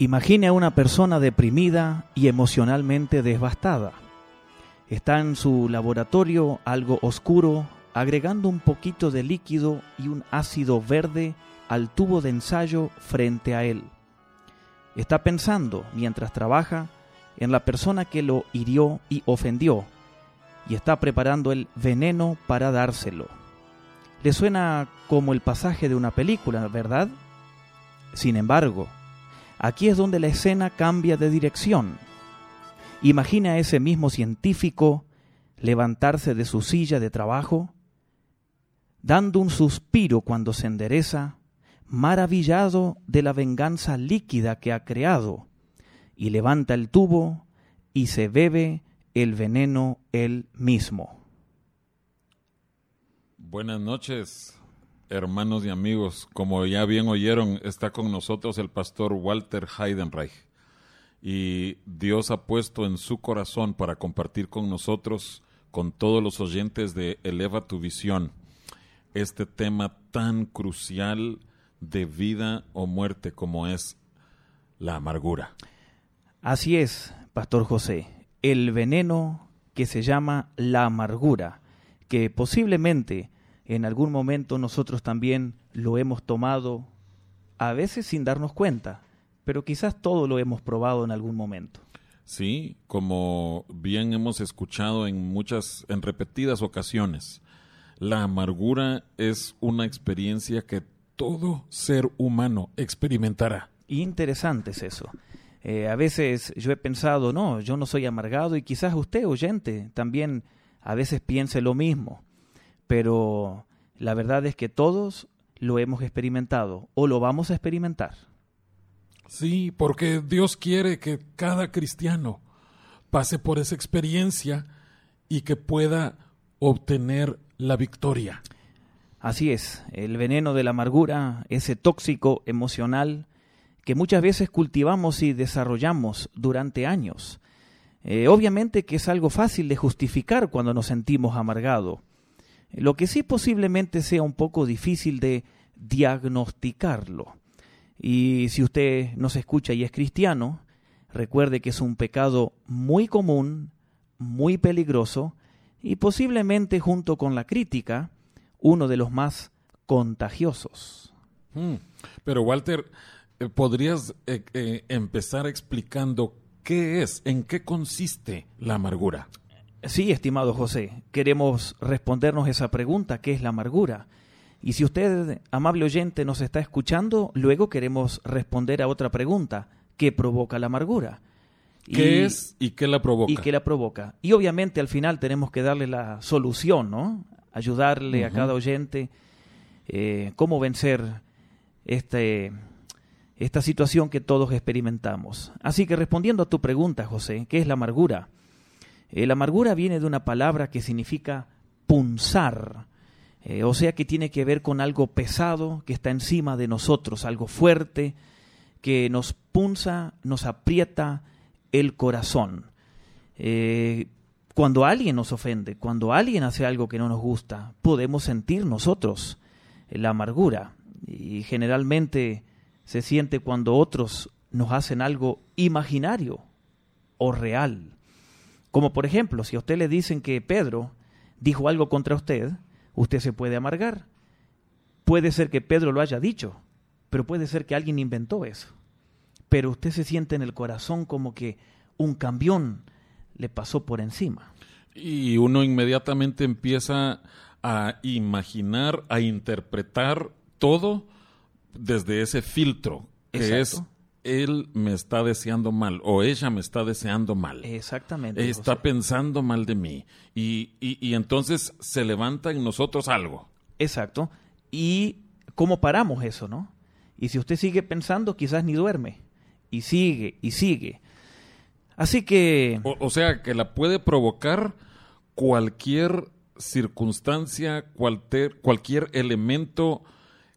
Imagine a una persona deprimida y emocionalmente devastada. Está en su laboratorio algo oscuro, agregando un poquito de líquido y un ácido verde al tubo de ensayo frente a él. Está pensando, mientras trabaja, en la persona que lo hirió y ofendió, y está preparando el veneno para dárselo. Le suena como el pasaje de una película, ¿verdad? Sin embargo, Aquí es donde la escena cambia de dirección. Imagina a ese mismo científico levantarse de su silla de trabajo, dando un suspiro cuando se endereza, maravillado de la venganza líquida que ha creado, y levanta el tubo y se bebe el veneno él mismo. Buenas noches, hermanos y amigos, como ya bien oyeron, está con nosotros el pastor Walter Heidenreich. Y Dios ha puesto en su corazón para compartir con nosotros, con todos los oyentes de Eleva tu Visión, este tema tan crucial de vida o muerte como es la amargura. Así es, Pastor José, el veneno que se llama la amargura, que posiblemente en algún momento nosotros también lo hemos tomado, a veces sin darnos cuenta, pero quizás todo lo hemos probado en algún momento. Sí, como bien hemos escuchado en muchas, en repetidas ocasiones, la amargura es una experiencia que todo ser humano experimentará. Interesante es eso. Eh, a veces yo he pensado, no, yo no soy amargado y quizás usted, oyente, también a veces piense lo mismo pero la verdad es que todos lo hemos experimentado o lo vamos a experimentar. Sí, porque Dios quiere que cada cristiano pase por esa experiencia y que pueda obtener la victoria. Así es, el veneno de la amargura, ese tóxico emocional que muchas veces cultivamos y desarrollamos durante años. Eh, obviamente que es algo fácil de justificar cuando nos sentimos amargados lo que sí posiblemente sea un poco difícil de diagnosticarlo. Y si usted nos escucha y es cristiano, recuerde que es un pecado muy común, muy peligroso y posiblemente junto con la crítica, uno de los más contagiosos. Hmm. Pero Walter, eh, ¿podrías eh, eh, empezar explicando qué es, en qué consiste la amargura? Sí, estimado José, queremos respondernos esa pregunta, ¿qué es la amargura? Y si usted, amable oyente, nos está escuchando, luego queremos responder a otra pregunta, ¿qué provoca la amargura? ¿Qué es y qué la provoca? Y qué la provoca. Y obviamente al final tenemos que darle la solución, ¿no? Ayudarle a cada oyente eh, cómo vencer este, esta situación que todos experimentamos. Así que respondiendo a tu pregunta, José, ¿qué es la amargura? Eh, la amargura viene de una palabra que significa punzar, eh, o sea que tiene que ver con algo pesado que está encima de nosotros, algo fuerte, que nos punza, nos aprieta el corazón. Eh, cuando alguien nos ofende, cuando alguien hace algo que no nos gusta, podemos sentir nosotros la amargura. Y generalmente se siente cuando otros nos hacen algo imaginario o real. Como por ejemplo, si a usted le dicen que Pedro dijo algo contra usted, usted se puede amargar. Puede ser que Pedro lo haya dicho, pero puede ser que alguien inventó eso. Pero usted se siente en el corazón como que un camión le pasó por encima. Y uno inmediatamente empieza a imaginar, a interpretar todo desde ese filtro, que es él me está deseando mal o ella me está deseando mal. Exactamente. Está pensando mal de mí. Y, y, entonces se levanta en nosotros algo. Exacto. ¿Y cómo paramos eso, no? Y si usted sigue pensando, quizás ni duerme. Y sigue, y sigue. Así que... O, sea, que la puede provocar cualquier circunstancia, cualquier, cualquier elemento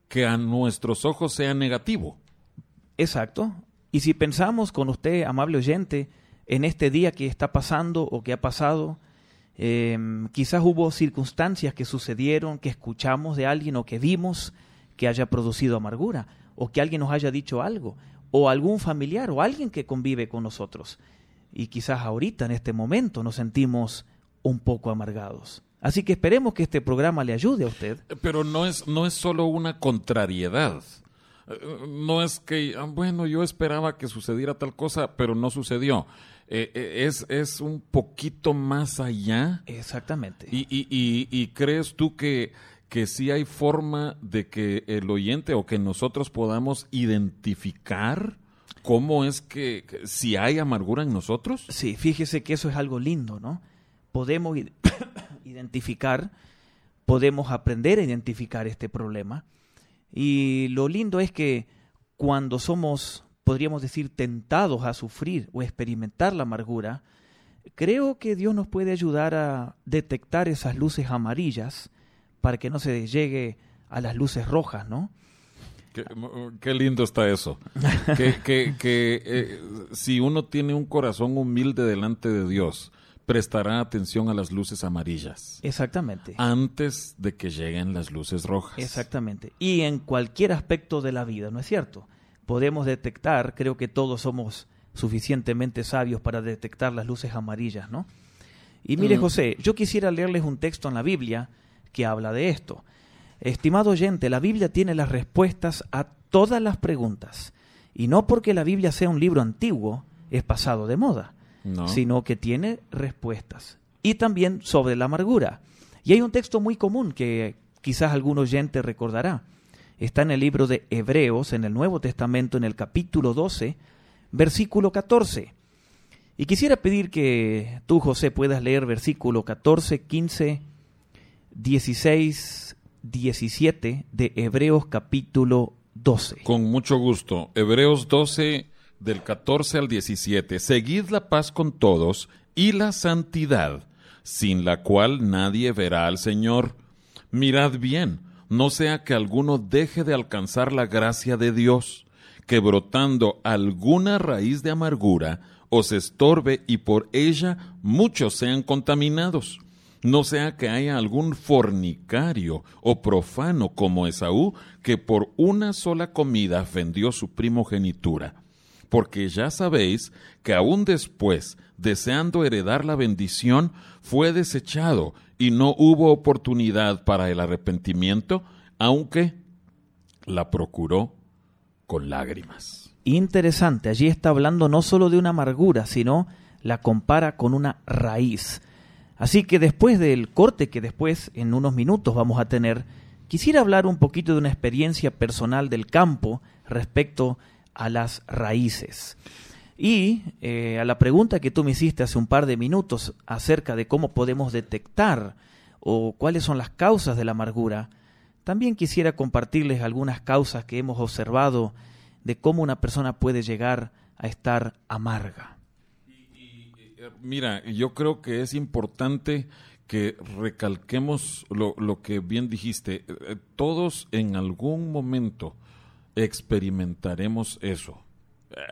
que a nuestros ojos sea negativo. Exacto. Y si pensamos con usted, amable oyente, en este día que está pasando o que ha pasado, em, quizás hubo circunstancias que sucedieron, que escuchamos de alguien o que vimos que haya producido amargura, o que alguien nos haya dicho algo, o algún familiar o alguien que convive con nosotros. Y quizás ahorita, en este momento, nos sentimos un poco amargados. Así que esperemos que este programa le ayude a usted. Pero no es, no es solo una contrariedad no es que, ah, bueno, yo esperaba que sucediera tal cosa, pero no sucedió. Eh, eh, es, es un poquito más allá. Exactamente. Y, y, y, crees tú que, que sí hay forma de que el oyente o que nosotros podamos identificar cómo es que, si hay amargura en nosotros? Sí, fíjese que eso es algo lindo, ¿no? Podemos identificar, podemos aprender a identificar este problema y lo lindo es que cuando somos, podríamos decir, tentados a sufrir o experimentar la amargura, creo que Dios nos puede ayudar a detectar esas luces amarillas para que no se llegue a las luces rojas, ¿no? Qué, lindo está eso. que, eh, si uno tiene un corazón humilde delante de Dios, prestará atención a las luces amarillas. Exactamente. Antes de que lleguen las luces rojas. Exactamente. Y en cualquier aspecto de la vida, ¿no es cierto? Podemos detectar, creo que todos somos suficientemente sabios para detectar las luces amarillas, ¿no? Y mire, mm. José, yo quisiera leerles un texto en la Biblia que habla de esto. Estimado oyente, la Biblia tiene las respuestas a todas las preguntas. Y no porque la Biblia sea un libro antiguo, es pasado de moda sino que tiene respuestas. Y también sobre la amargura. Y hay un texto muy común que quizás algún oyente recordará. Está en el libro de Hebreos, en el Nuevo Testamento, en el capítulo 12, versículo 14. Y quisiera pedir que tú, José, puedas leer versículo 14, 15, 16, 17 de Hebreos capítulo 12. Con mucho gusto. Hebreos 12, del 14 al 17, seguid la paz con todos y la santidad, sin la cual nadie verá al Señor. Mirad bien, no sea que alguno deje de alcanzar la gracia de Dios, que brotando alguna raíz de amargura os estorbe y por ella muchos sean contaminados. No sea que haya algún fornicario o profano como Esaú, que por una sola comida vendió su primogenitura porque ya sabéis que aún después, deseando heredar la bendición, fue desechado y no hubo oportunidad para el arrepentimiento, aunque la procuró con lágrimas. Interesante, allí está hablando no solo de una amargura, sino la compara con una raíz. Así que después del corte que después en unos minutos vamos a tener, quisiera hablar un poquito de una experiencia personal del campo respecto a las raíces. Y eh, a la pregunta que tú me hiciste hace un par de minutos acerca de cómo podemos detectar o cuáles son las causas de la amargura, también quisiera compartirles algunas causas que hemos observado de cómo una persona puede llegar a estar amarga. Eh, mira, yo creo que es importante que recalquemos lo, lo que bien dijiste. Eh, todos en algún momento experimentaremos eso.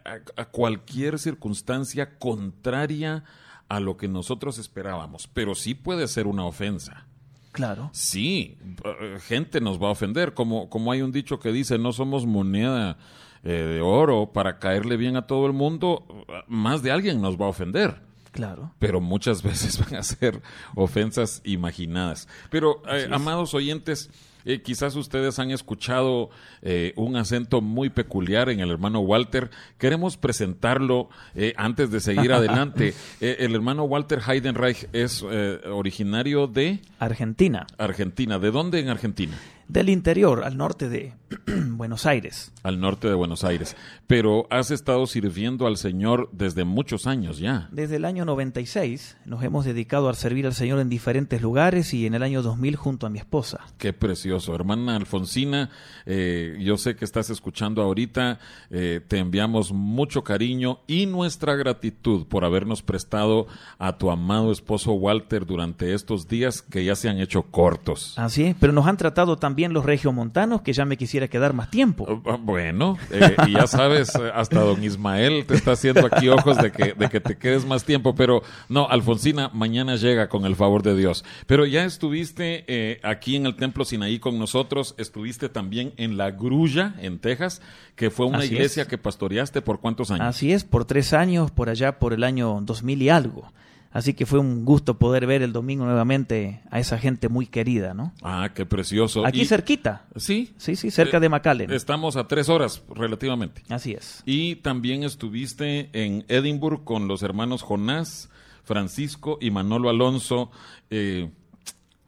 a, a cualquier circunstancia contraria a lo que nosotros esperábamos, pero sí puede ser una ofensa. Claro. Sí, eh, gente nos va a ofender, como, como hay un dicho que dice, no somos moneda eh, de oro para caerle bien a todo el mundo, más de alguien nos va a ofender. Claro. Pero muchas veces van a ser ofensas imaginadas. Pero, eh, amados oyentes, eh, quizás ustedes han escuchado eh, un acento muy peculiar en el hermano Walter. Queremos presentarlo eh, antes de seguir adelante. Eh, el hermano Walter Heidenreich es eh, originario de Argentina. Argentina. ¿De dónde en Argentina? Del interior, al norte de Buenos Aires. Al norte de Buenos Aires. Pero has estado sirviendo al Señor desde muchos años ya. Desde el año 96 nos hemos dedicado a servir al Señor en diferentes lugares y en el año 2000 junto a mi esposa. Qué precioso. Hermana Alfonsina, eh, yo sé que estás escuchando ahorita, eh, te enviamos mucho cariño y nuestra gratitud por habernos prestado a tu amado esposo Walter durante estos días que ya se han hecho cortos. Así es, pero nos han tratado también los regiomontanos que ya me quisiera quedar más tiempo. Ah, Bueno, eh, y ya sabes, eh, hasta don Ismael te está haciendo aquí ojos de que, de que te quedes más tiempo, pero no, Alfonsina, mañana llega con el favor de Dios. Pero ya estuviste eh, aquí en el Templo Sinaí con nosotros, estuviste también en La Grulla, en Texas, que fue una Así iglesia es. que pastoreaste por cuántos años. Así es, por tres años, por allá por el año 2000 y algo. Así que fue un gusto poder ver el domingo nuevamente a esa gente muy querida, ¿no? Ah, qué precioso. Aquí Y- cerquita. Sí. Sí, sí, cerca Eh, de McAllen. Estamos a tres horas, relativamente. Así es. Y también estuviste en Edinburgh con los hermanos Jonás, Francisco y Manolo Alonso, eh,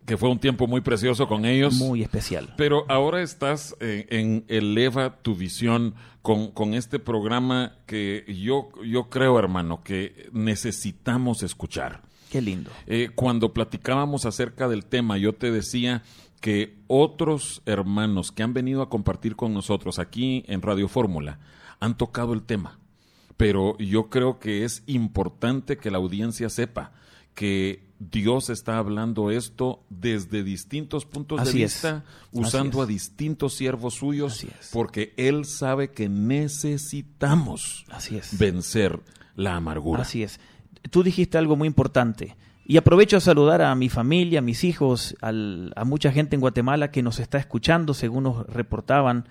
que fue un tiempo muy precioso con ellos. Muy especial. Pero ahora estás eh, en Eleva tu visión con, con este programa que yo, yo creo, hermano, que necesitamos escuchar. Qué lindo. Eh, cuando platicábamos acerca del tema, yo te decía que otros hermanos que han venido a compartir con nosotros aquí en Radio Fórmula han tocado el tema, pero yo creo que es importante que la audiencia sepa que Dios está hablando esto desde distintos puntos Así de vista, usando a distintos siervos suyos, porque Él sabe que necesitamos Así es. vencer la amargura. Así es. Tú dijiste algo muy importante. Y aprovecho a saludar a mi familia, a mis hijos, al- a mucha gente en Guatemala que nos está escuchando, según nos reportaban,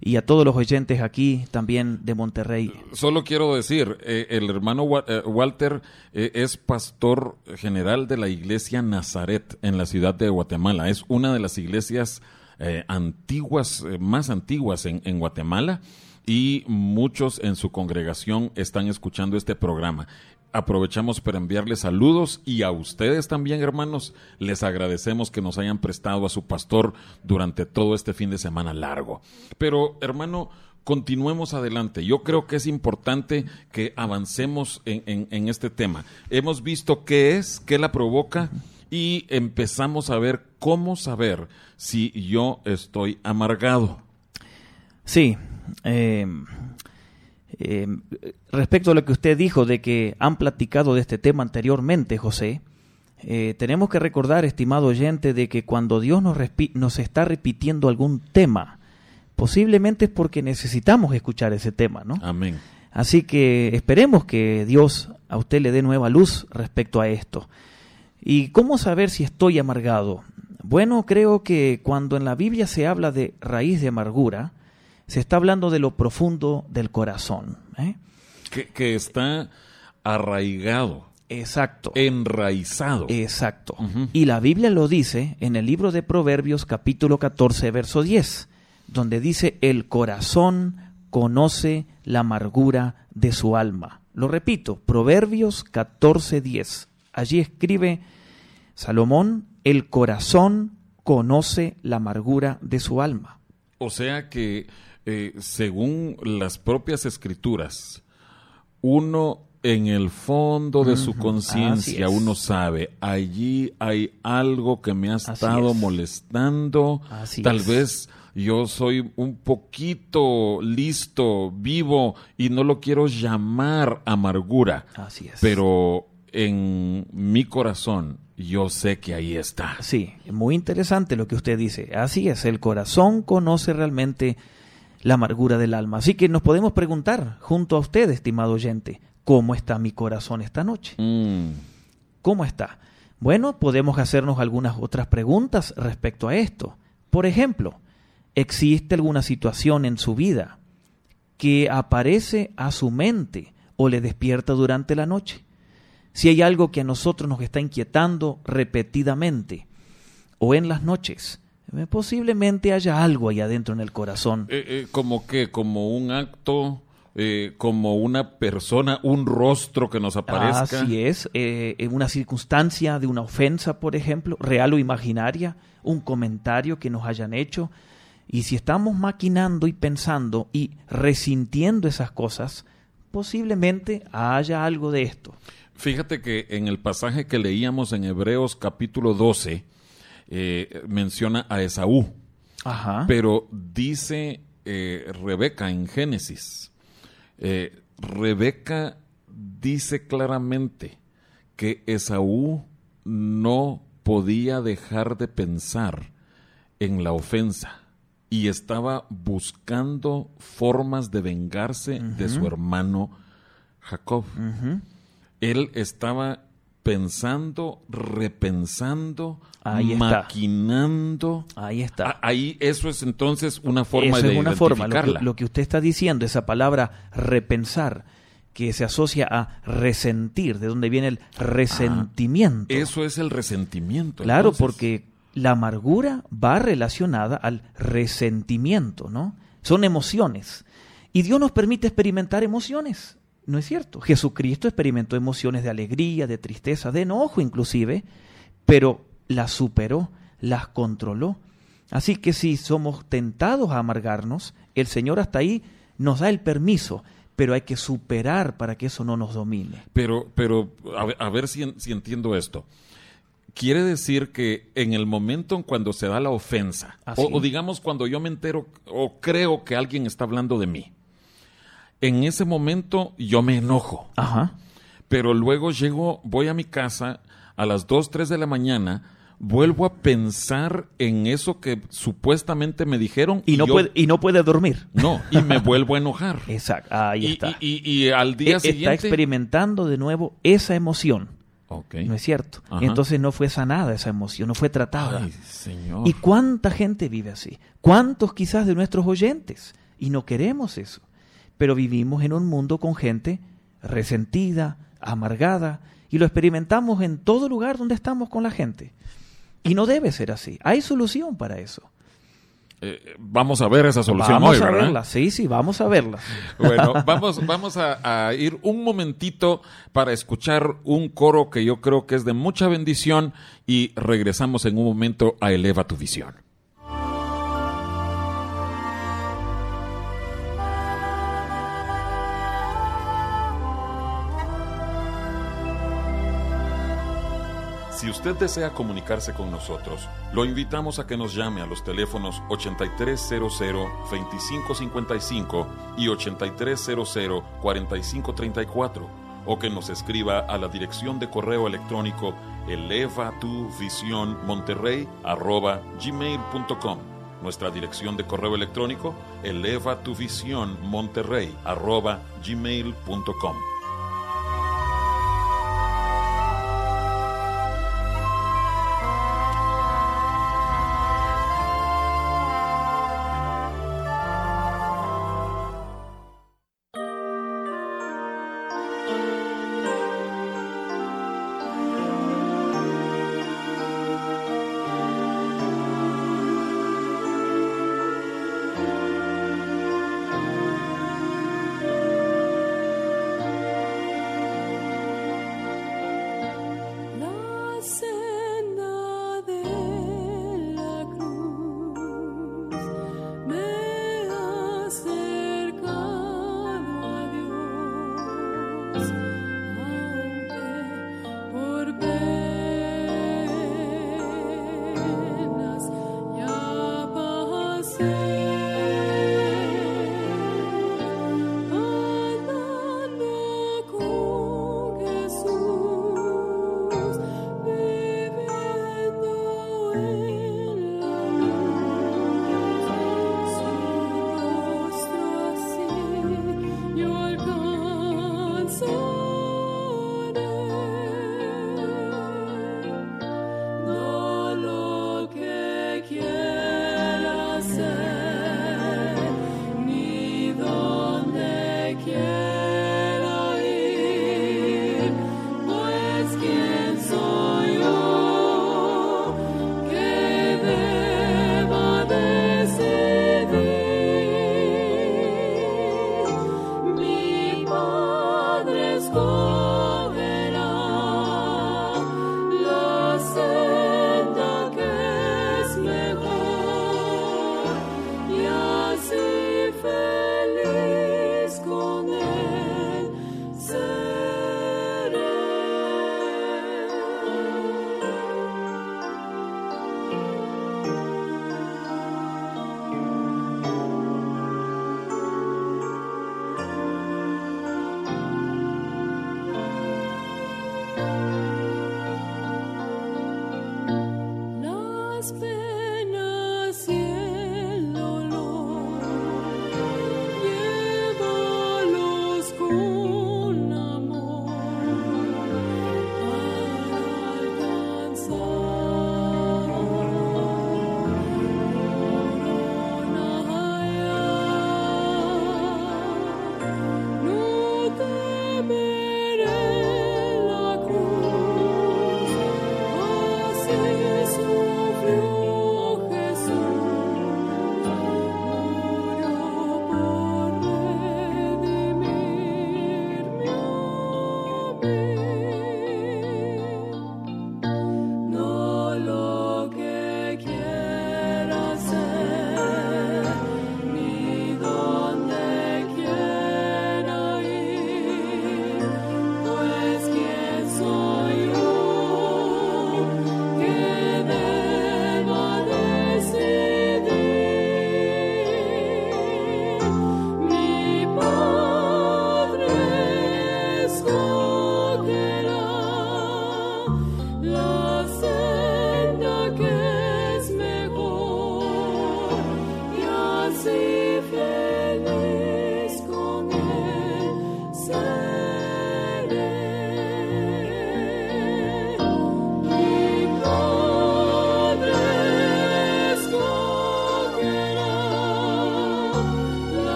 y a todos los oyentes aquí también de Monterrey. Solo quiero decir, eh, el hermano eh, Walter eh, es pastor general de la iglesia Nazaret en la ciudad de Guatemala. Es una de las iglesias antiguas, más antiguas en Guatemala y muchos en su congregación están escuchando este programa. Aprovechamos para enviarles saludos y a ustedes también, hermanos, les agradecemos que nos hayan prestado a su pastor durante todo este fin de semana largo. Pero, hermano, continuemos adelante. Yo creo que es importante que avancemos en, este tema. Hemos visto qué es, qué la provoca y empezamos a ver cómo saber si yo estoy amargado. Sí. eh, eh, respecto a lo que usted dijo de que han platicado de este tema anteriormente, José, eh, tenemos que recordar, estimado oyente, de que cuando Dios nos, nos está repitiendo algún tema, posiblemente es porque necesitamos escuchar ese tema, ¿no? Amén. Así que esperemos que Dios a usted le dé nueva luz respecto a esto. ¿Y cómo saber si estoy amargado? Bueno, creo que cuando en la Biblia se habla de raíz de amargura, se está hablando de lo profundo del corazón. ¿eh? Que, que está arraigado, Exacto. enraizado. Exacto. Y la Biblia lo dice en el libro de Proverbios capítulo 14, verso 10, donde dice, el corazón conoce la amargura de su alma. Lo repito, Proverbios 14, 10. Allí escribe Salomón, el corazón conoce la amargura de su alma. O sea que, eh, según las propias escrituras, uno en el fondo de su conciencia, uno sabe, allí hay algo que me ha estado es. molestando. Así Tal es. vez yo soy un poquito listo, vivo, y no lo quiero llamar amargura. Así es. Pero en mi corazón, yo sé que ahí está. Sí, muy interesante lo que usted dice. Así es, el corazón conoce realmente la amargura del alma. Así que nos podemos preguntar junto a usted, estimado oyente, ¿cómo está mi corazón esta noche? Mm. ¿Cómo está? Bueno, podemos hacernos algunas otras preguntas respecto a esto. Por ejemplo, ¿existe alguna situación en su vida que aparece a su mente o le despierta durante la noche? Si hay algo que a nosotros nos está inquietando repetidamente o en las noches, posiblemente haya algo ahí adentro en el corazón. Eh, eh, ¿Como qué? ¿Como un acto? eh, ¿Como una persona, un rostro que nos aparezca? Así es, eh, en una circunstancia de una ofensa, por ejemplo, real o imaginaria, un comentario que nos hayan hecho. Y si estamos maquinando y pensando y resintiendo esas cosas, posiblemente haya algo de esto. Fíjate que en el pasaje que leíamos en Hebreos capítulo 12, eh, menciona a Esaú, Ajá. pero dice eh, Rebeca en Génesis, eh, Rebeca dice claramente que Esaú no podía dejar de pensar en la ofensa y estaba buscando formas de vengarse de su hermano Jacob. Él estaba pensando, repensando, Ahí está. maquinando. Ahí está. Ah, Ahí eso es entonces una forma Eso de es una forma. Lo que, lo que usted está diciendo, esa palabra repensar, que se asocia a resentir, de donde viene el resentimiento. Eso es el resentimiento. Claro, entonces. porque la amargura va relacionada al resentimiento, ¿no? Son emociones. Y Dios nos permite experimentar emociones, ¿no es cierto? Jesucristo experimentó emociones de alegría, de tristeza, de enojo inclusive, pero las superó, las controló. Así que si somos tentados a amargarnos, el Señor hasta ahí nos da el permiso, pero hay que superar para que eso no nos domine. Pero, pero a ver, a ver si, en- si entiendo esto. Quiere decir que en el momento en cuando se da la ofensa, o digamos cuando yo me entero o creo que alguien está hablando de mí, en ese momento yo me enojo. Ajá. pero luego llego, voy a mi casa a las 2, 3 de la mañana, vuelvo a pensar en eso que supuestamente me dijeron Y, no, yo- puede, y no puede dormir. no, y me vuelvo a enojar. Exacto, ahí y, está. y- y- y al E- día está siguiente... experimentando de nuevo esa emoción. ¿no es cierto? Ajá. Entonces no fue sanada esa emoción, no fue tratada. Ay, señor. ¿Y cuánta gente vive así? ¿Cuántos quizás de nuestros oyentes? Y no queremos eso. Pero vivimos en un mundo con gente resentida, amargada, y lo experimentamos en todo lugar donde estamos con la gente. Y no debe ser así. Hay solución para eso. Eh, vamos a ver esa solución vamos hoy, a ¿verdad? verla, sí, sí, vamos a verla. Bueno, vamos, vamos a, a ir un momentito para escuchar un coro que yo creo que es de mucha bendición y regresamos en un momento a Eleva tu visión. Usted desea comunicarse con nosotros, lo invitamos a que nos llame a los teléfonos 8300-2555 y 8300-4534 o que nos escriba a la dirección de correo electrónico elevatuvisionmonterrey@gmail.com. Nuestra dirección de correo electrónico elevatuvisionmonterrey@gmail.com.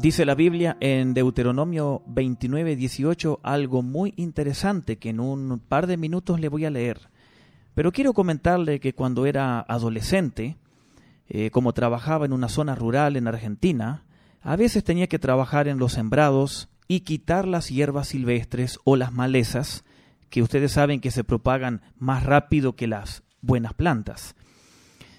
Dice la Biblia en Deuteronomio 29, 18 algo muy interesante que en un par de minutos le voy a leer. Pero quiero comentarle que cuando era adolescente, eh, como trabajaba en una zona rural en Argentina, a veces tenía que trabajar en los sembrados y quitar las hierbas silvestres o las malezas, que ustedes saben que se propagan más rápido que las buenas plantas.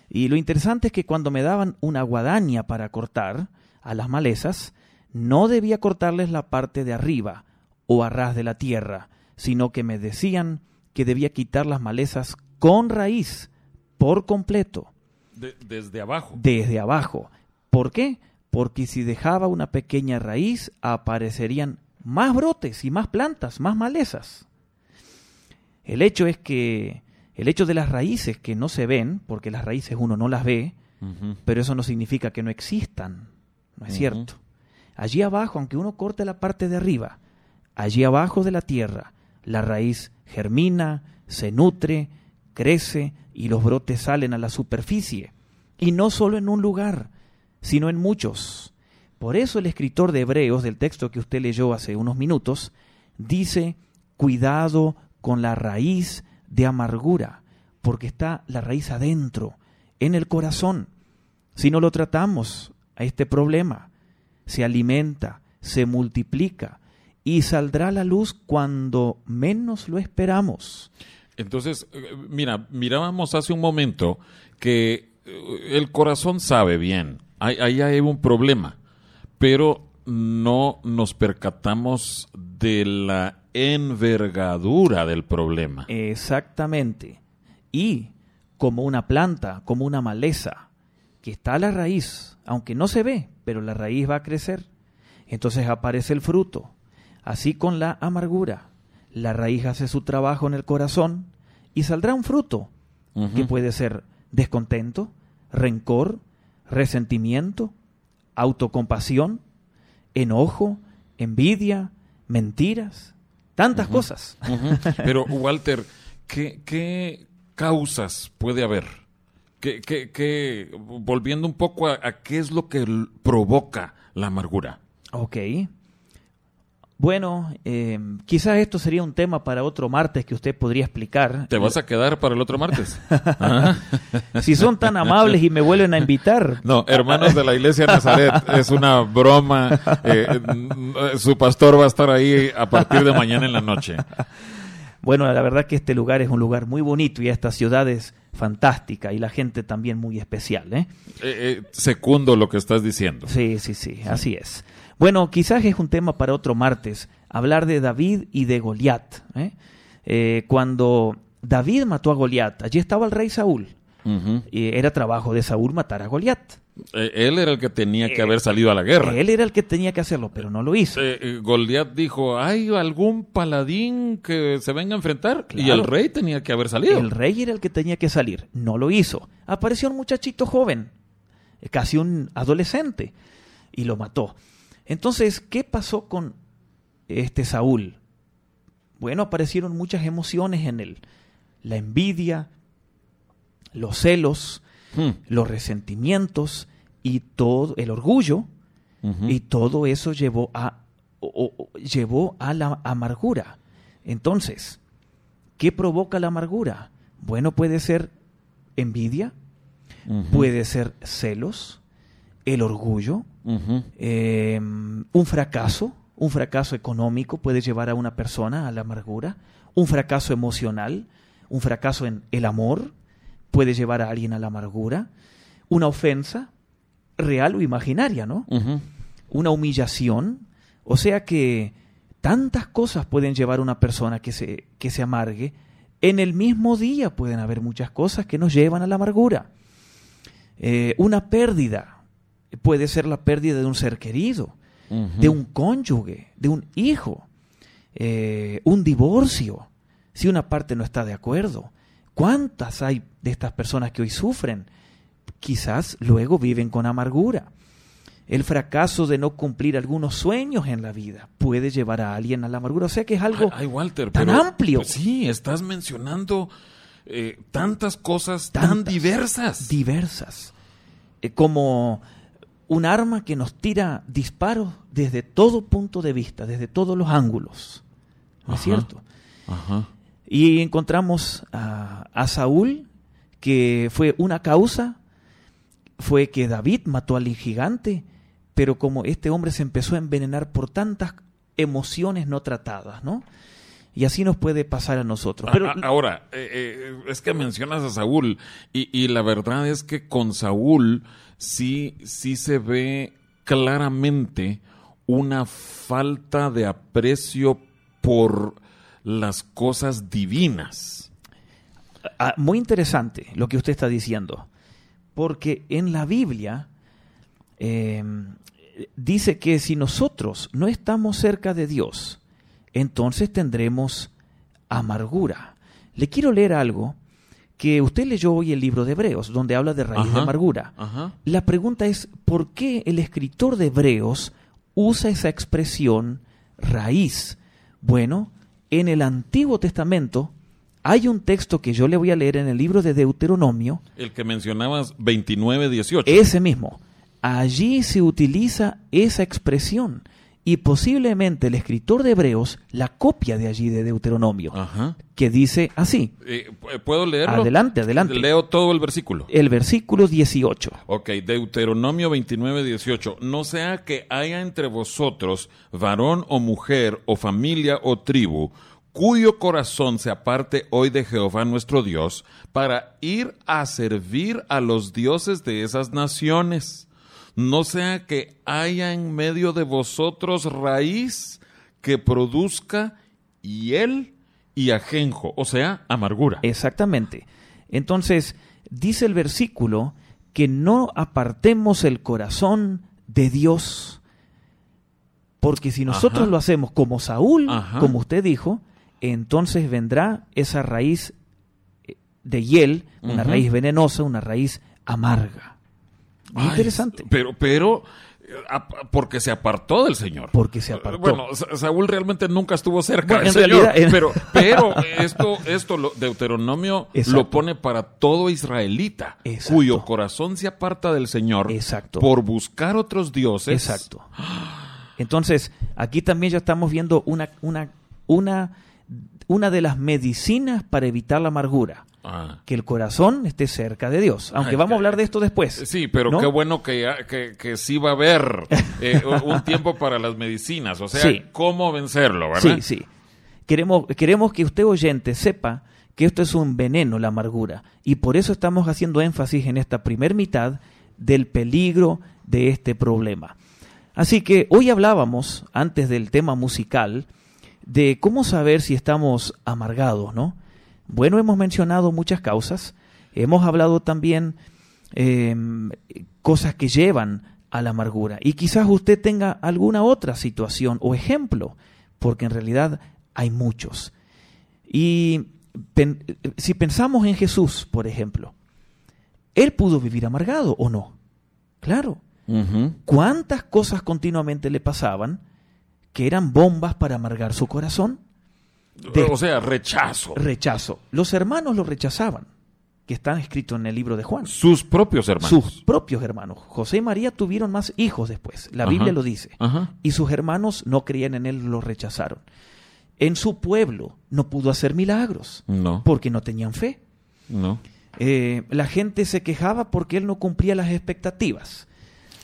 Y lo interesante es que cuando me daban una guadaña para cortar, a las malezas, no debía cortarles la parte de arriba o a ras de la tierra, sino que me decían que debía quitar las malezas con raíz, por completo. desde abajo. Desde abajo. ¿Por qué? Porque si dejaba una pequeña raíz, aparecerían más brotes y más plantas, más malezas. El hecho es que el hecho de las raíces que no se ven, porque las raíces uno no las ve, pero eso no significa que no existan. ¿No es cierto? Allí abajo, aunque uno corte la parte de arriba, allí abajo de la tierra, la raíz germina, se nutre, crece y los brotes salen a la superficie. Y no solo en un lugar, sino en muchos. Por eso el escritor de Hebreos, del texto que usted leyó hace unos minutos, dice, cuidado con la raíz de amargura, porque está la raíz adentro, en el corazón. Si no lo tratamos, a este problema, se alimenta, se multiplica y saldrá a la luz cuando menos lo esperamos. Entonces, eh, mira, mirábamos hace un momento que eh, el corazón sabe bien, ahí hay un problema, pero no nos percatamos de la envergadura del problema. Exactamente. Y como una planta, como una maleza, que está a la raíz, aunque no se ve, pero la raíz va a crecer. Entonces aparece el fruto. Así con la amargura. La raíz hace su trabajo en el corazón y saldrá un fruto que puede ser descontento, rencor, resentimiento, autocompasión, enojo, envidia, mentiras, tantas cosas. Pero Walter, ¿qué, ¿qué causas puede haber que, volviendo un poco a, qué es lo que provoca la amargura. Ok. Bueno, eh, quizás esto sería un tema para otro martes que usted podría explicar. ¿Te vas a quedar para el otro martes? si son tan amables y me vuelven a invitar. No, hermanos de la iglesia de Nazaret, es una broma. Eh, su pastor va a estar ahí a partir de mañana en la noche. Bueno, la verdad que este lugar es un lugar muy bonito y esta ciudad es fantástica y la gente también muy especial. ¿eh? Eh, eh, secundo lo que estás diciendo. Sí, sí, sí, así es. Bueno, quizás es un tema para otro martes, hablar de David y de Goliat. cuando David mató a Goliat, allí estaba el rey Saúl. y era trabajo de Saúl matar a Goliat. Eh, él era el que tenía que haber salido a la guerra. Él era el que tenía que hacerlo, pero no lo hizo. Eh, eh, Goliat dijo, ¿hay algún paladín que se venga a enfrentar? Y el rey tenía que haber salido. El rey era el que tenía que salir, no lo hizo. Apareció un muchachito joven, casi un adolescente, y lo mató. Entonces, ¿qué pasó con este Saúl? Bueno, aparecieron muchas emociones en él. La envidia, los celos, Hmm. los resentimientos y todo el orgullo, y todo eso llevó a, llevó a la amargura. Entonces, ¿qué provoca la amargura? Bueno, puede ser envidia, puede ser celos, el orgullo, em, un fracaso, un fracaso económico puede llevar a una persona a la amargura, un fracaso emocional, un fracaso en el amor, puede llevar a alguien a la amargura, una ofensa real o imaginaria, ¿no? Una humillación, o sea que tantas cosas pueden llevar a una persona que se, que se amargue. En el mismo día pueden haber muchas cosas que nos llevan a la amargura. Eh, una pérdida puede ser la pérdida de un ser querido, de un cónyuge, de un hijo, eh, un divorcio, si una parte no está de acuerdo, ¿Cuántas hay de estas personas que hoy sufren? Quizás luego viven con amargura. El fracaso de no cumplir algunos sueños en la vida puede llevar a alguien a la amargura. O sea que es algo tan amplio. Pues sí, estás mencionando eh, tantas cosas tan diversas. Diversas. Eh, como un arma que nos tira disparos desde todo punto de vista, desde todos los ángulos. ¿No es cierto? Ajá. Y encontramos a, a Saúl, que fue una causa, fue que David mató al gigante, pero como este hombre se empezó a envenenar por tantas emociones no tratadas, ¿no? Y así nos puede pasar a nosotros. Pero, A- a- ahora, eh, eh, es que mencionas a Saúl y, y la verdad es que con Saúl sí, sí se ve claramente una falta de aprecio por las cosas divinas. Ah, muy interesante lo que usted está diciendo, porque en la Biblia eh, dice que si nosotros no estamos cerca de Dios, entonces tendremos amargura. Le quiero leer algo que usted leyó hoy el libro de Hebreos, donde habla de raíz de amargura. Ajá. La pregunta es, ¿por qué el escritor de Hebreos usa esa expresión raíz? Bueno, en el Antiguo Testamento hay un texto que yo le voy a leer en el libro de Deuteronomio, El que mencionabas 29-18. ese mismo. Allí se utiliza esa expresión y posiblemente el escritor de Hebreos la copia de allí de Deuteronomio, Ajá. que dice así, Eh, ¿Puedo leerlo? Adelante, adelante. Leo todo el versículo. el versículo 18. Ok, Deuteronomio 29, 18. No sea que haya entre vosotros varón o mujer o familia o tribu cuyo corazón se aparte hoy de Jehová nuestro Dios para ir a servir a los dioses de esas naciones. No sea que haya en medio de vosotros raíz que produzca hiel y ajenjo, o sea, amargura. Exactamente. Entonces, dice el versículo que no apartemos el corazón de Dios. Porque si nosotros Ajá. lo hacemos como Saúl, Ajá. como usted dijo, entonces vendrá esa raíz eh, de hiel, una raíz venenosa, una raíz amarga. Muy Ay, interesante. Pero, pero, eh, porque se apartó del Señor. Porque se apartó. Bueno, Sa- Saúl realmente nunca estuvo cerca Bueno, del Señor. realidad, en- Pero, pero esto, esto lo- Deuteronomio Exacto. lo pone para todo israelita, Exacto. cuyo corazón se aparta del Señor Exacto. por buscar otros dioses. Exacto. Entonces, aquí también ya estamos viendo una, una, una, una de las medicinas para evitar la amargura. Ah. Que el corazón esté cerca de Dios. Aunque Ay, vamos a hablar de esto después. Sí, pero ¿no? qué bueno que, ya- que, que sí va a haber eh, un tiempo para las medicinas. O sea, Sí. cómo vencerlo, ¿verdad? Sí, sí. Queremos, queremos que usted oyente sepa que esto es un veneno, la amargura. Y por eso estamos haciendo énfasis en esta primer mitad del peligro de este problema. Así que hoy hablábamos, antes del tema musical, de cómo saber si estamos amargados, ¿no? Bueno, hemos mencionado muchas causas, hemos hablado también eh, cosas que llevan a la amargura. Y quizás usted tenga alguna otra situación o ejemplo, porque en realidad hay muchos. Y pen- si pensamos en Jesús, por ejemplo, ¿él pudo vivir amargado o no? Claro. ¿Cuántas cosas continuamente le pasaban que eran bombas para amargar su corazón? De- O sea, rechazo. Rechazo. Los hermanos lo rechazaban, que están escritos en el libro de Juan. Sus propios hermanos. Sus propios hermanos. José y María tuvieron más hijos después. La Ajá. Biblia lo dice. Ajá. Y sus hermanos no creían en él, lo rechazaron. En su pueblo no pudo hacer milagros No, porque no tenían fe. no. Eh, la gente se quejaba porque él no cumplía las expectativas.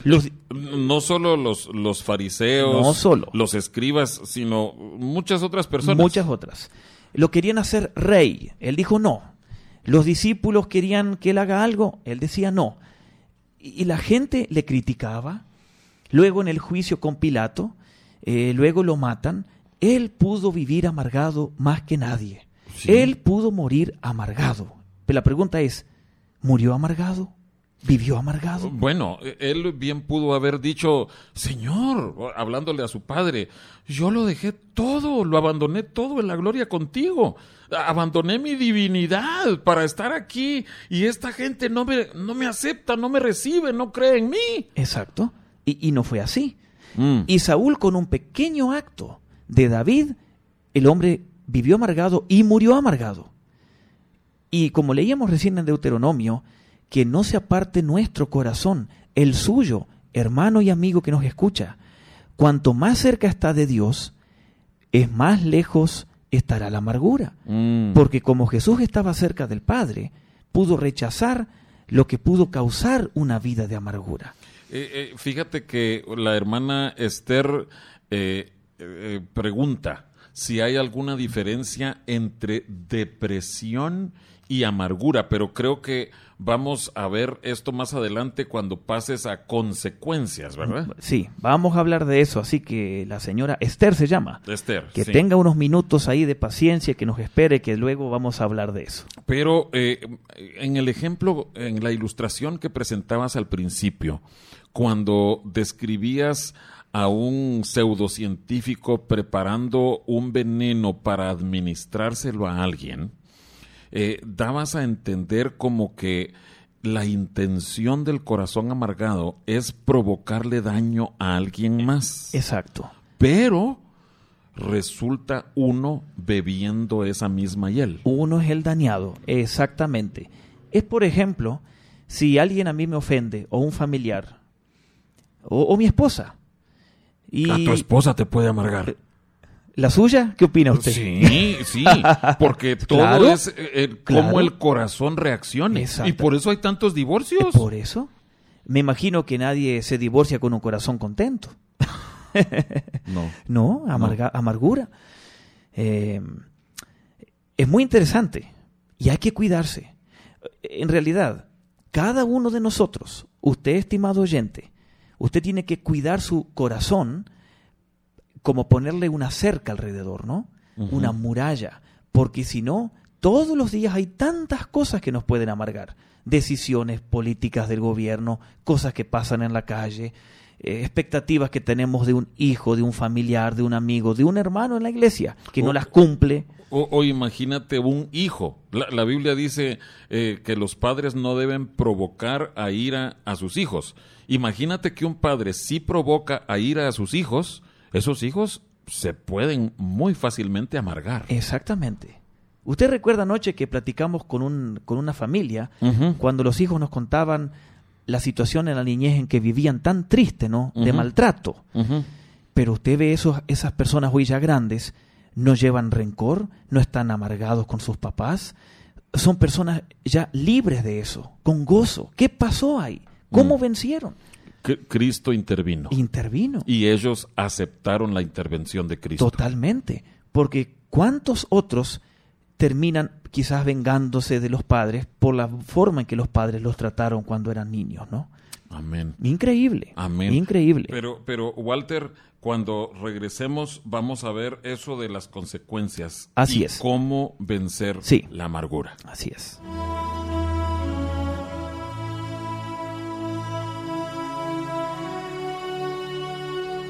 Los, No solo los, los fariseos, No solo. los escribas, sino muchas otras personas. muchas otras. Lo querían hacer rey. Él dijo no. Los discípulos querían que él haga algo. Él decía no. Y y la gente le criticaba. Luego en el juicio con Pilato, eh, luego lo matan. Él pudo vivir amargado más que nadie. Sí. Él pudo morir amargado. Pero la pregunta es, ¿murió amargado? ¿Vivió amargado? Bueno, él bien pudo haber dicho, Señor, hablándole a su padre, yo lo dejé todo, lo abandoné todo en la gloria contigo. Abandoné mi divinidad para estar aquí y esta gente no me, no me acepta, no me recibe, no cree en mí. Exacto. Y, y no fue así. Mm. Y Saúl con un pequeño acto de David, el hombre vivió amargado y murió amargado. Y como leíamos recién en Deuteronomio, que no se aparte nuestro corazón, el suyo hermano y amigo que nos escucha, cuanto más cerca está de Dios, es más lejos estará la amargura. Mm. Porque como Jesús estaba cerca del Padre, pudo rechazar lo que pudo causar una vida de amargura. Eh, eh, fíjate que la hermana Esther eh, pregunta si hay alguna diferencia entre depresión y amargura, pero creo que vamos a ver esto más adelante cuando pases a consecuencias, ¿verdad? Sí, vamos a hablar de eso, así que la señora Esther se llama. Esther. Que sí. tenga unos minutos ahí de paciencia, que nos espere, que luego vamos a hablar de eso. Pero eh, en el ejemplo, en la ilustración que presentabas al principio, cuando describías a un pseudocientífico preparando un veneno para administrárselo a alguien, eh, dabas a entender como que la intención del corazón amargado es provocarle daño a alguien más. Exacto. Pero resulta uno bebiendo esa misma hiel. Uno es el dañado, exactamente. Es, por ejemplo, si alguien a mí me ofende, o un familiar, o, o mi esposa. Y A tu esposa te puede amargar. ¿La suya? ¿Qué opina usted? Sí, sí, porque todo Claro, es eh, eh, cómo claro. el corazón reaccione. Exacto. Y por eso hay tantos divorcios. Por eso. Me imagino que nadie se divorcia con un corazón contento. No. No, amarga- amargura. Eh, es muy interesante y hay que cuidarse. En realidad, cada uno de nosotros, usted, estimado oyente, usted tiene que cuidar su corazón como ponerle una cerca alrededor, ¿no? Una muralla, porque si no, todos los días hay tantas cosas que nos pueden amargar. Decisiones políticas del gobierno, cosas que pasan en la calle, eh, expectativas que tenemos de un hijo, de un familiar, de un amigo, de un hermano en la iglesia, que no las cumple. O, o imagínate un hijo. La, la Biblia dice eh, que los padres no deben provocar a ira a sus hijos. Imagínate que un padre sí provoca a ira a sus hijos, esos hijos se pueden muy fácilmente amargar. Exactamente. Usted recuerda anoche que platicamos con, un, con una familia cuando los hijos nos contaban la situación en la niñez en que vivían tan triste, ¿no? De maltrato. Pero usted ve esos, esas personas hoy ya grandes, no llevan rencor, no están amargados con sus papás, son personas ya libres de eso, con gozo. ¿Qué pasó ahí? ¿Cómo Mm. vencieron? Cristo intervino. Intervino. Y ellos aceptaron la intervención de Cristo. Totalmente. Porque ¿cuántos otros terminan quizás vengándose de los padres por la forma en que los padres los trataron cuando eran niños, ¿no? Amén. Increíble. Amén. Increíble. Pero, pero Walter, cuando regresemos vamos a ver eso de las consecuencias. Así y es. Cómo vencer Sí. la amargura. Así es.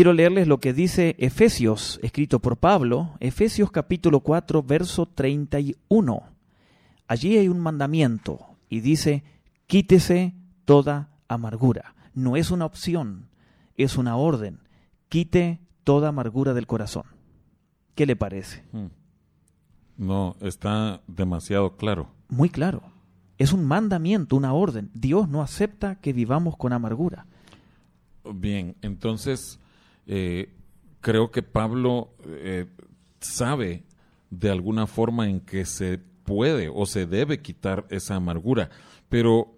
Quiero leerles lo que dice Efesios, escrito por Pablo, Efesios capítulo 4, verso 31. Allí hay un mandamiento y dice, quítese toda amargura. No es una opción, es una orden. Quite toda amargura del corazón. ¿Qué le parece? Mm. No, está demasiado claro. Muy claro. Es un mandamiento, una orden. Dios no acepta que vivamos con amargura. Bien, entonces eh, creo que Pablo eh, sabe de alguna forma en que se puede o se debe quitar esa amargura. Pero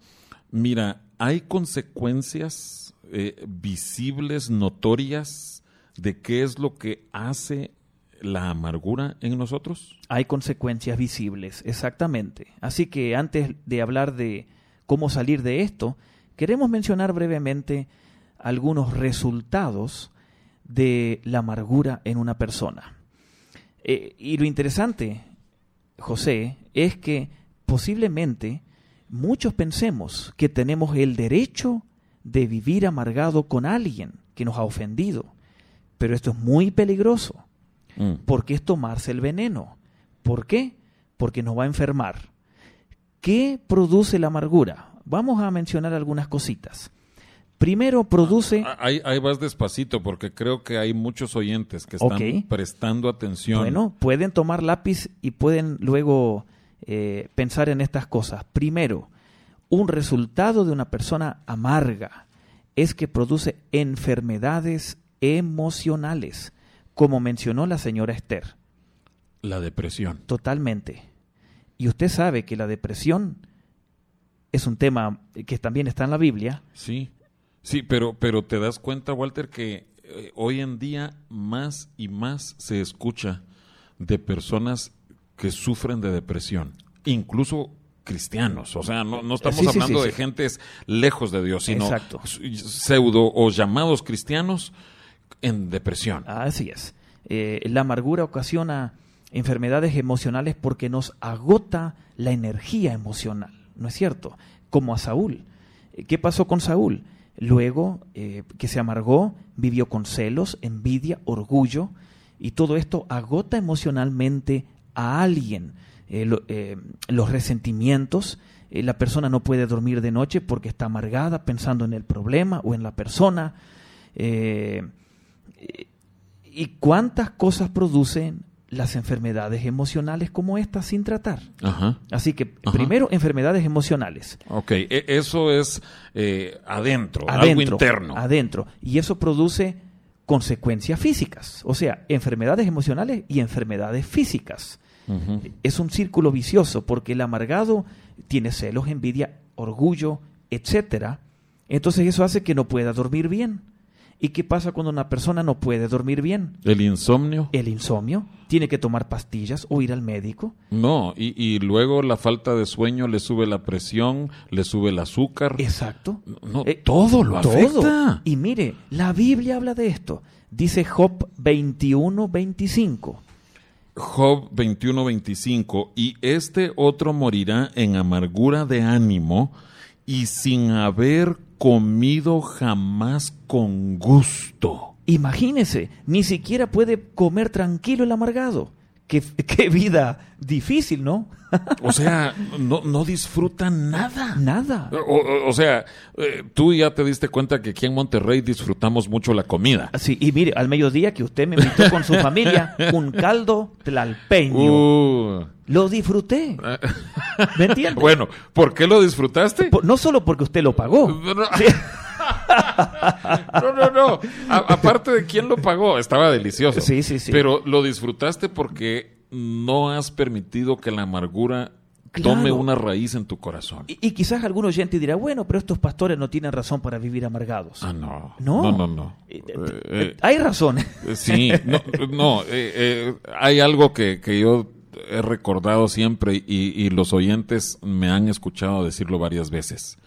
mira, hay consecuencias eh, visibles, notorias, de qué es lo que hace la amargura en nosotros? Hay consecuencias visibles, exactamente. Así que antes de hablar de cómo salir de esto, queremos mencionar brevemente algunos resultados de la amargura en una persona. Eh, y lo interesante, José, es que posiblemente muchos pensemos que tenemos el derecho de vivir amargado con alguien que nos ha ofendido. Pero esto es muy peligroso, Mm. porque es tomarse el veneno. ¿Por qué? Porque nos va a enfermar. ¿Qué produce la amargura? Vamos a mencionar algunas cositas. Primero produce... Ah, Ahí, ahí vas despacito porque creo que hay muchos oyentes que están prestando atención. Bueno, pueden tomar lápiz y pueden luego eh, pensar en estas cosas. Primero, un resultado de una persona amarga es que produce enfermedades emocionales, como mencionó la señora Esther. La depresión. Totalmente. Y usted sabe que la depresión es un tema que también está en la Biblia. Sí, sí, pero, pero te das cuenta, Walter, que eh, hoy en día más y más se escucha de personas que sufren de depresión, incluso cristianos. O sea, no, no estamos Sí, hablando sí, de gentes lejos de Dios, sino Exacto. pseudo o llamados cristianos en depresión. Así es. Eh, la amargura ocasiona enfermedades emocionales porque nos agota la energía emocional, ¿no es cierto? Como a Saúl. ¿Qué pasó con Saúl? Luego eh, que se amargó, vivió con celos, envidia, orgullo, y todo esto agota emocionalmente a alguien. Eh, eh, los resentimientos, la persona no puede dormir de noche porque está amargada pensando en el problema o en la persona. ¿Y cuántas cosas producen las enfermedades emocionales como estas sin tratar? Ajá. Así que, Ajá. primero, enfermedades emocionales. Ok, e- eso es eh, adentro, algo interno. Adentro. Y eso produce consecuencias físicas. O sea, enfermedades emocionales y enfermedades físicas. Es un círculo vicioso porque el amargado tiene celos, envidia, orgullo, etcétera. Entonces eso hace que no pueda dormir bien. ¿Y qué pasa cuando una persona no puede dormir bien? El insomnio. El insomnio, tiene que tomar pastillas o ir al médico. No, y, y luego la falta de sueño le sube la presión, le sube el azúcar. Exacto. No, Eh, todo lo todo. afecta. Y mire, la Biblia habla de esto. Dice Job 21, 25. Job 21:25, y este otro morirá en amargura de ánimo y sin haber comido jamás con gusto. Imagínese, ni siquiera puede comer tranquilo el amargado. Qué, qué vida difícil, ¿no? O sea, no, no disfruta nada. Nada. O, o- o sea, eh, tú ya te diste cuenta que aquí en Monterrey disfrutamos mucho la comida. Sí, y mire, al mediodía que usted me invitó con su familia, un caldo tlalpeño. Uh, Lo disfruté. ¿Me entiende? bueno, ¿por qué lo disfrutaste? Por- no solo porque usted lo pagó. No. No, no. A- aparte de quién lo pagó, estaba delicioso. Sí, sí, sí. Pero lo disfrutaste porque no has permitido que la amargura Claro. tome una raíz en tu corazón. Y, y quizás algún oyente dirá, bueno, pero estos pastores no tienen razón para vivir amargados. Ah, no. No. No, no, no. Eh, Eh, eh, Hay razones. eh, sí, no, no eh, hay algo que, que yo he recordado siempre y, y los oyentes me han escuchado decirlo varias veces.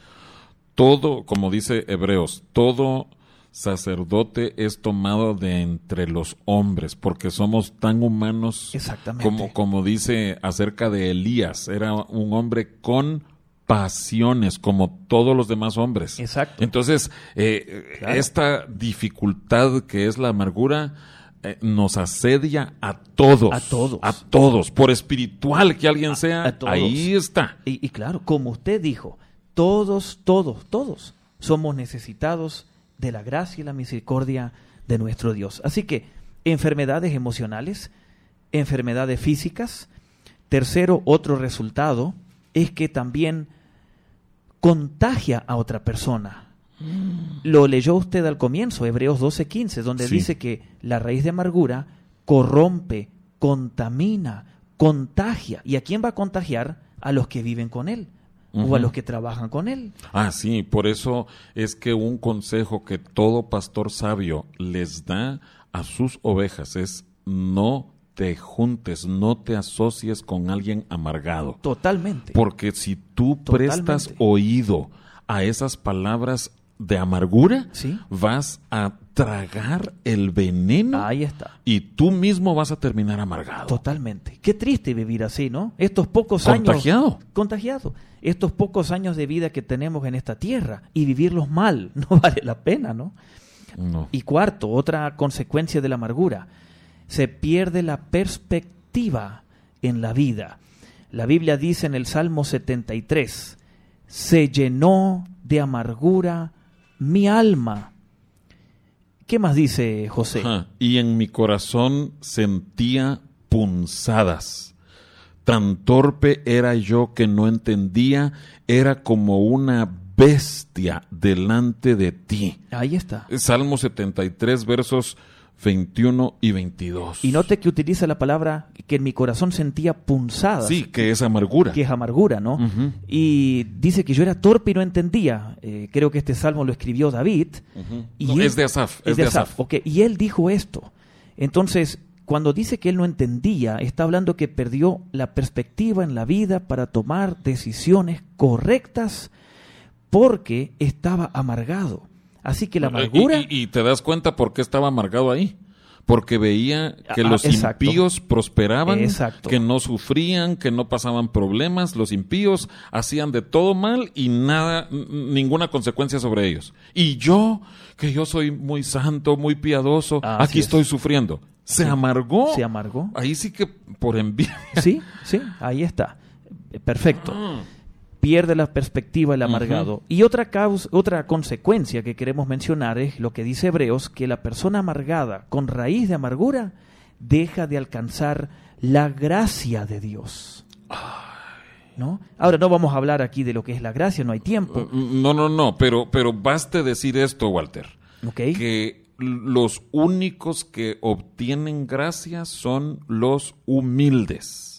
Todo, como dice Hebreos, todo sacerdote es tomado de entre los hombres, porque somos tan humanos Exactamente. como, como dice acerca de Elías, era un hombre con pasiones como todos los demás hombres. Exacto. Entonces, eh, Claro. esta dificultad que es la amargura eh, nos asedia a todos. A todos. A todos. Por espiritual que alguien sea, a todos. ahí está. Y, y claro, como usted dijo, todos, todos, todos somos necesitados de la gracia y la misericordia de nuestro Dios. Así que enfermedades emocionales, enfermedades físicas. Tercero, otro resultado es que también contagia a otra persona. Lo leyó usted al comienzo, Hebreos 12:15, donde Sí. dice que la raíz de amargura corrompe, contamina, contagia. ¿Y a quién va a contagiar? A los que viven con él o a los que trabajan con él. Ah, sí, por eso es que un consejo que todo pastor sabio les da a sus ovejas es no te juntes, no te asocies con alguien amargado. Totalmente. Porque si tú prestas oído a esas palabras de amargura, Sí. vas a tragar el veneno Ahí está. y tú mismo vas a terminar amargado. Totalmente. Qué triste vivir así, ¿no? Estos pocos años. Contagiado. Contagiado. Estos pocos años de vida que tenemos en esta tierra y vivirlos mal no vale la pena, ¿no? No. Y cuarto, otra consecuencia de la amargura, se pierde la perspectiva en la vida. La Biblia dice en el Salmo 73, se llenó de amargura mi alma. ¿Qué más dice José? Ajá. Y en mi corazón sentía punzadas. Tan torpe era yo que no entendía, era como una bestia delante de ti. Ahí está. Salmo 73, versos 21 y 22. Y note que utiliza la palabra que en mi corazón sentía punzadas. Sí, que es amargura. que es amargura, ¿no? Y dice que yo era torpe y no entendía. Eh, creo que este salmo lo escribió David. Y No, él- es de Asaf, es de Asaf. ok, Y él dijo esto. Entonces, cuando dice que él no entendía, está hablando que perdió la perspectiva en la vida para tomar decisiones correctas porque estaba amargado. Así que la amargura... Y, y- y te das cuenta por qué estaba amargado ahí. Porque veía que Ah, los exacto. impíos prosperaban, Exacto. que no sufrían, que no pasaban problemas. Los impíos hacían de todo mal y nada, ninguna consecuencia sobre ellos. Y yo, que yo soy muy santo, muy piadoso, Así aquí es. estoy sufriendo. Se amargó. Se amargó. Ahí sí que por envidia. Sí, sí, ahí está. Perfecto. Pierde la perspectiva el amargado. Y otra causa, otra consecuencia que queremos mencionar es lo que dice Hebreos, que la persona amargada con raíz de amargura deja de alcanzar la gracia de Dios. ¿No? Ahora no vamos a hablar aquí de lo que es la gracia, no hay tiempo. No, no, no, pero, pero baste decir esto, Walter. Que los únicos que obtienen gracia son los humildes.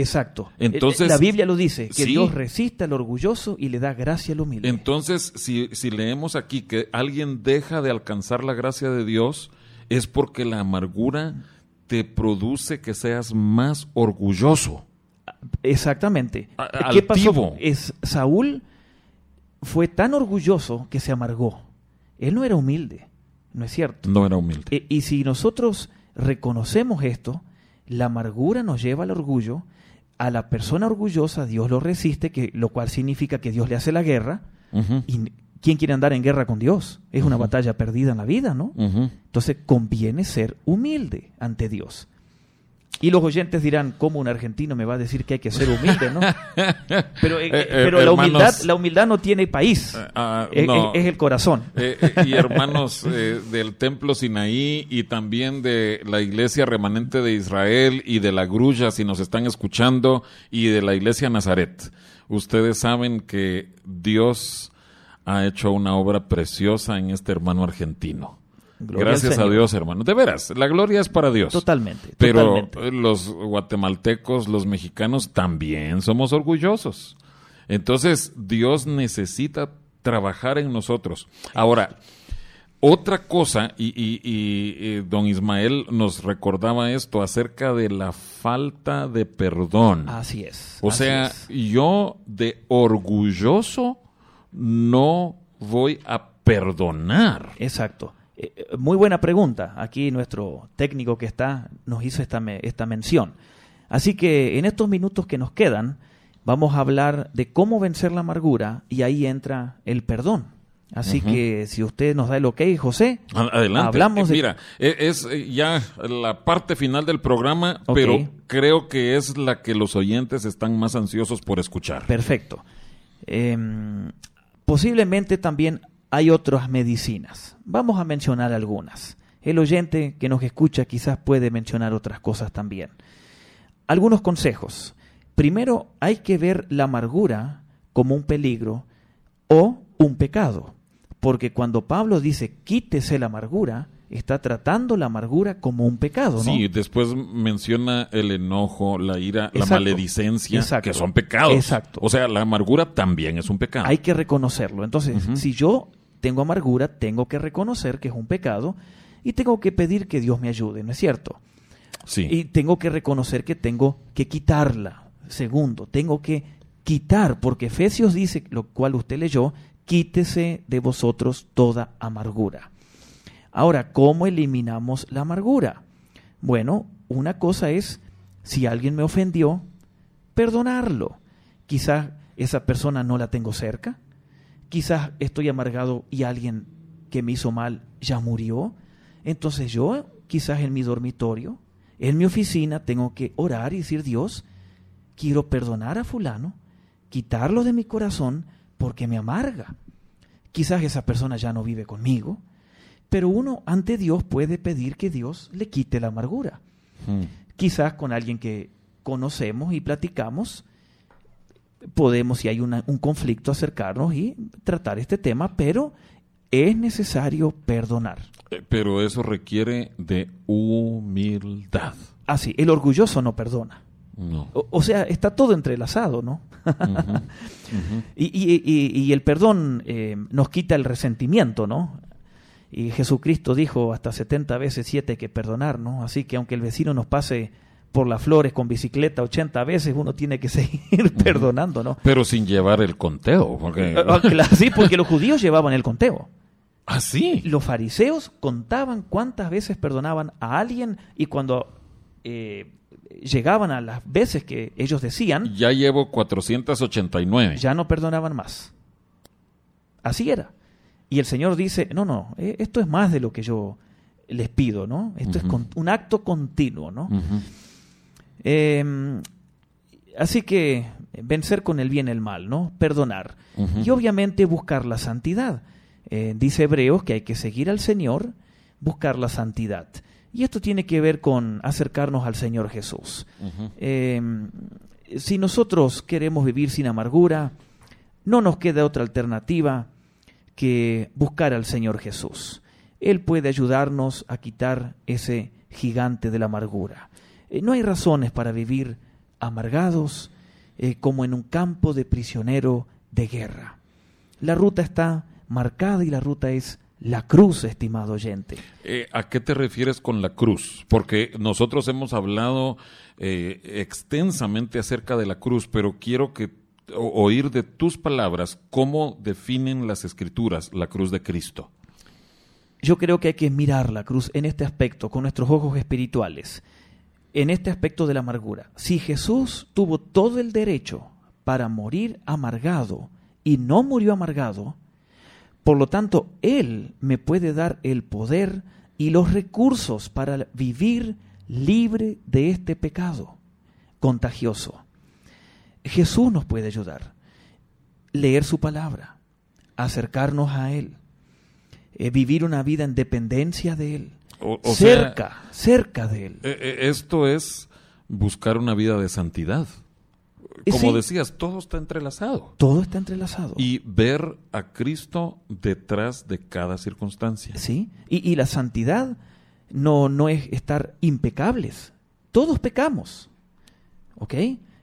Exacto. Entonces- Eh, la Biblia lo dice, que Sí. Dios resiste al orgulloso y le da gracia al humilde. Entonces, si, si leemos aquí que alguien deja de alcanzar la gracia de Dios, es porque la amargura te produce que seas más orgulloso. Exactamente. A- ¿Qué pasó? Es, Saúl fue tan orgulloso que se amargó. Él no era humilde, ¿no es cierto? No era humilde. E- y si nosotros reconocemos esto, la amargura nos lleva al orgullo. A la persona orgullosa Dios lo resiste, que, lo cual significa que Dios le hace la guerra. ¿Y quién quiere andar en guerra con Dios? Es una batalla perdida en la vida, ¿no? Entonces conviene ser humilde ante Dios. Y los oyentes dirán, ¿cómo un argentino me va a decir que hay que ser humilde, no? Pero, eh, Eh, eh, pero la, humildad, la humildad no tiene país, Ah, es, no. es- es el corazón. Eh, y hermanos del Templo Sinaí y también de la Iglesia Remanente de Israel y de la Grulla, si nos están escuchando, y de la Iglesia Nazaret. Ustedes saben que Dios ha hecho una obra preciosa en este hermano argentino. Gloria Gracias a. Dios, hermano. De veras, la gloria es para Dios. Totalmente, Pero totalmente. los guatemaltecos, los mexicanos también somos orgullosos. Entonces, Dios necesita trabajar en nosotros. Ahora, otra cosa, y, y- y, eh, don Ismael nos recordaba esto acerca de la falta de perdón. Así es. o así sea, es. yo de orgulloso no voy a perdonar. Exacto. Eh, eh, muy buena pregunta. Aquí nuestro técnico que está nos hizo esta, me- esta mención. Así que en estos minutos que nos quedan, vamos a hablar de cómo vencer la amargura y ahí entra el perdón. Así que si usted nos da el ok, José, Adelante. hablamos Eh, de... Mira, eh, es eh, ya la parte final del programa, pero creo que es la que los oyentes están más ansiosos por escuchar. Perfecto. Em, posiblemente también hay otras medicinas. Vamos a mencionar algunas. El oyente que nos escucha quizás puede mencionar otras cosas también. Algunos consejos. Primero, hay que ver la amargura como un peligro o un pecado. Porque cuando Pablo dice quítese la amargura, está tratando la amargura como un pecado, ¿no? Sí, después menciona el enojo, la ira, la maledicencia, Exacto. que son pecados. Exacto. O sea, la amargura también es un pecado. Hay que reconocerlo. Entonces, si yo tengo amargura, tengo que reconocer que es un pecado y tengo que pedir que Dios me ayude, ¿no es cierto? sí. Y tengo que reconocer que tengo que quitarla. Segundo, tengo que quitar, porque Efesios dice, lo cual usted leyó, quítese de vosotros toda amargura. Ahora, ¿cómo eliminamos la amargura? Bueno, una cosa es, si alguien me ofendió, perdonarlo. Quizás esa persona no la tengo cerca, quizás estoy amargado y alguien que me hizo mal ya murió. Entonces yo, quizás en mi dormitorio, en mi oficina, tengo que orar y decir, Dios, quiero perdonar a fulano, quitarlo de mi corazón porque me amarga. Quizás esa persona ya no vive conmigo, pero uno ante Dios puede pedir que Dios le quite la amargura. Mm. Quizás con alguien que conocemos y platicamos, podemos, si hay una- un conflicto, acercarnos y tratar este tema, pero es necesario perdonar. Eh, Pero eso requiere de humildad. Así, el orgulloso no perdona. No. O, o sea, está todo entrelazado, ¿no? Ujú. Y, y- y- y el perdón eh, nos quita el resentimiento, ¿no? Y Jesucristo dijo hasta 70 veces 7 que perdonar, ¿no? Así que aunque el vecino nos pase por las flores con bicicleta 80 veces, uno tiene que seguir perdonando, ¿no? Pero sin llevar el conteo. Porque... Ah, claro, Sí, porque los judíos llevaban el conteo. ¿Ah, sí? Los fariseos contaban cuántas veces perdonaban a alguien y cuando eh, llegaban a las veces que ellos decían, Ya llevo 489. ya no perdonaban más. Así era. Y el Señor dice, no, no, eh, esto es más de lo que yo les pido, ¿no? Esto es un acto continuo, ¿no? Eh, así que vencer con el bien el mal, ¿no? Perdonar. Y obviamente buscar la santidad. Eh, dice Hebreos que hay que seguir al Señor, buscar la santidad. Y esto tiene que ver con acercarnos al Señor Jesús. Eh, si nosotros queremos vivir sin amargura, no nos queda otra alternativa que buscar al Señor Jesús. Él puede ayudarnos a quitar ese gigante de la amargura. Eh, no hay razones para vivir amargados eh, como en un campo de prisionero de guerra. La ruta está marcada y la ruta es la cruz, estimado oyente. Eh, ¿A qué te refieres con la cruz? Porque nosotros hemos hablado eh, extensamente acerca de la cruz, pero quiero que o- oír de tus palabras cómo definen las escrituras la cruz de Cristo. Yo creo que hay que mirar la cruz en este aspecto, con nuestros ojos espirituales, en este aspecto de la amargura. Si Jesús tuvo todo el derecho para morir amargado y no murió amargado, por lo tanto, Él me puede dar el poder y los recursos para vivir libre de este pecado contagioso. Jesús nos puede ayudar. Leer su palabra, acercarnos a Él, eh, vivir una vida en dependencia de Él, O- o sea, cerca, cerca de Él. eh, eh, esto es buscar una vida de santidad. Y Como sí. decías, todo está entrelazado. Todo está entrelazado. Y ver a Cristo detrás de cada circunstancia. ¿Sí? Y, y la santidad no, no es estar impecables. Todos pecamos. ¿Ok?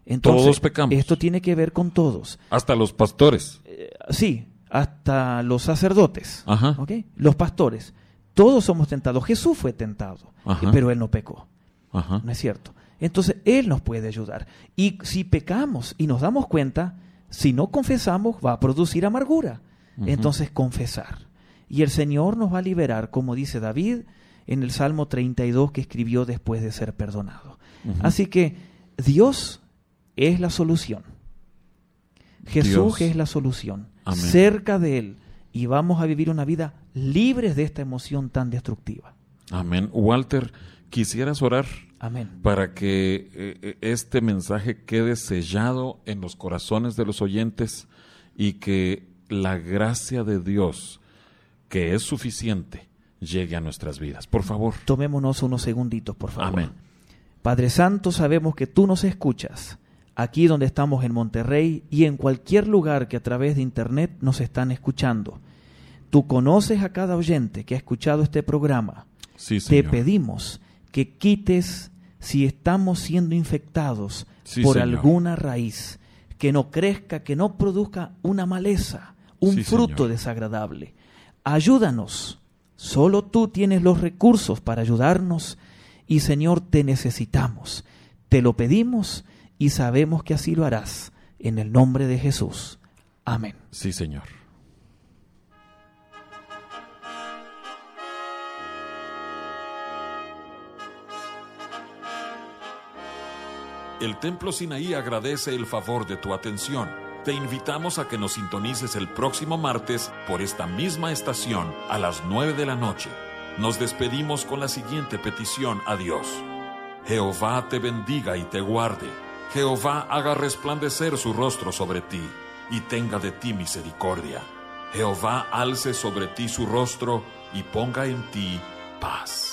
Entonces, Todos pecamos. Esto tiene que ver con todos. Hasta los pastores. Eh, sí, hasta los sacerdotes. Ajá. ¿Ok? Los pastores. Todos somos tentados. Jesús fue tentado, Ajá. pero él no pecó. Ajá. ¿No es cierto? Entonces Él nos puede ayudar. Y si pecamos y nos damos cuenta, si no confesamos, va a producir amargura. Entonces confesar. Y el Señor nos va a liberar, como dice David en el Salmo 32 que escribió después de ser perdonado. Así que Dios es la solución. Jesús Dios. es la solución. Amén. Cerca de Él. Y vamos a vivir una vida libres de esta emoción tan destructiva. Amén. Walter, ¿quisieras orar Amén. para que eh, eh, este mensaje quede sellado en los corazones de los oyentes y que la gracia de Dios, que es suficiente, llegue a nuestras vidas? Por favor. Tomémonos unos segunditos, por favor. Amén. Padre Santo, sabemos que tú nos escuchas, aquí donde estamos en Monterrey y en cualquier lugar que a través de Internet nos están escuchando. Tú conoces a cada oyente que ha escuchado este programa. Sí, Te pedimos que quites si estamos siendo infectados Sí, por Señor. alguna raíz, que no crezca, que no produzca una maleza, un Sí, fruto Señor. desagradable. Ayúdanos. Solo tú tienes los recursos para ayudarnos y Señor, te necesitamos. Te lo pedimos y sabemos que así lo harás. En el nombre de Jesús. Amén. Sí, Señor. El Templo Sinaí agradece el favor de tu atención. Te invitamos a que nos sintonices el próximo martes por esta misma estación a las 9 de la noche. Nos despedimos con la siguiente petición a Dios. Jehová te bendiga y te guarde. Jehová haga resplandecer su rostro sobre ti y tenga de ti misericordia. Jehová alce sobre ti su rostro y ponga en ti paz.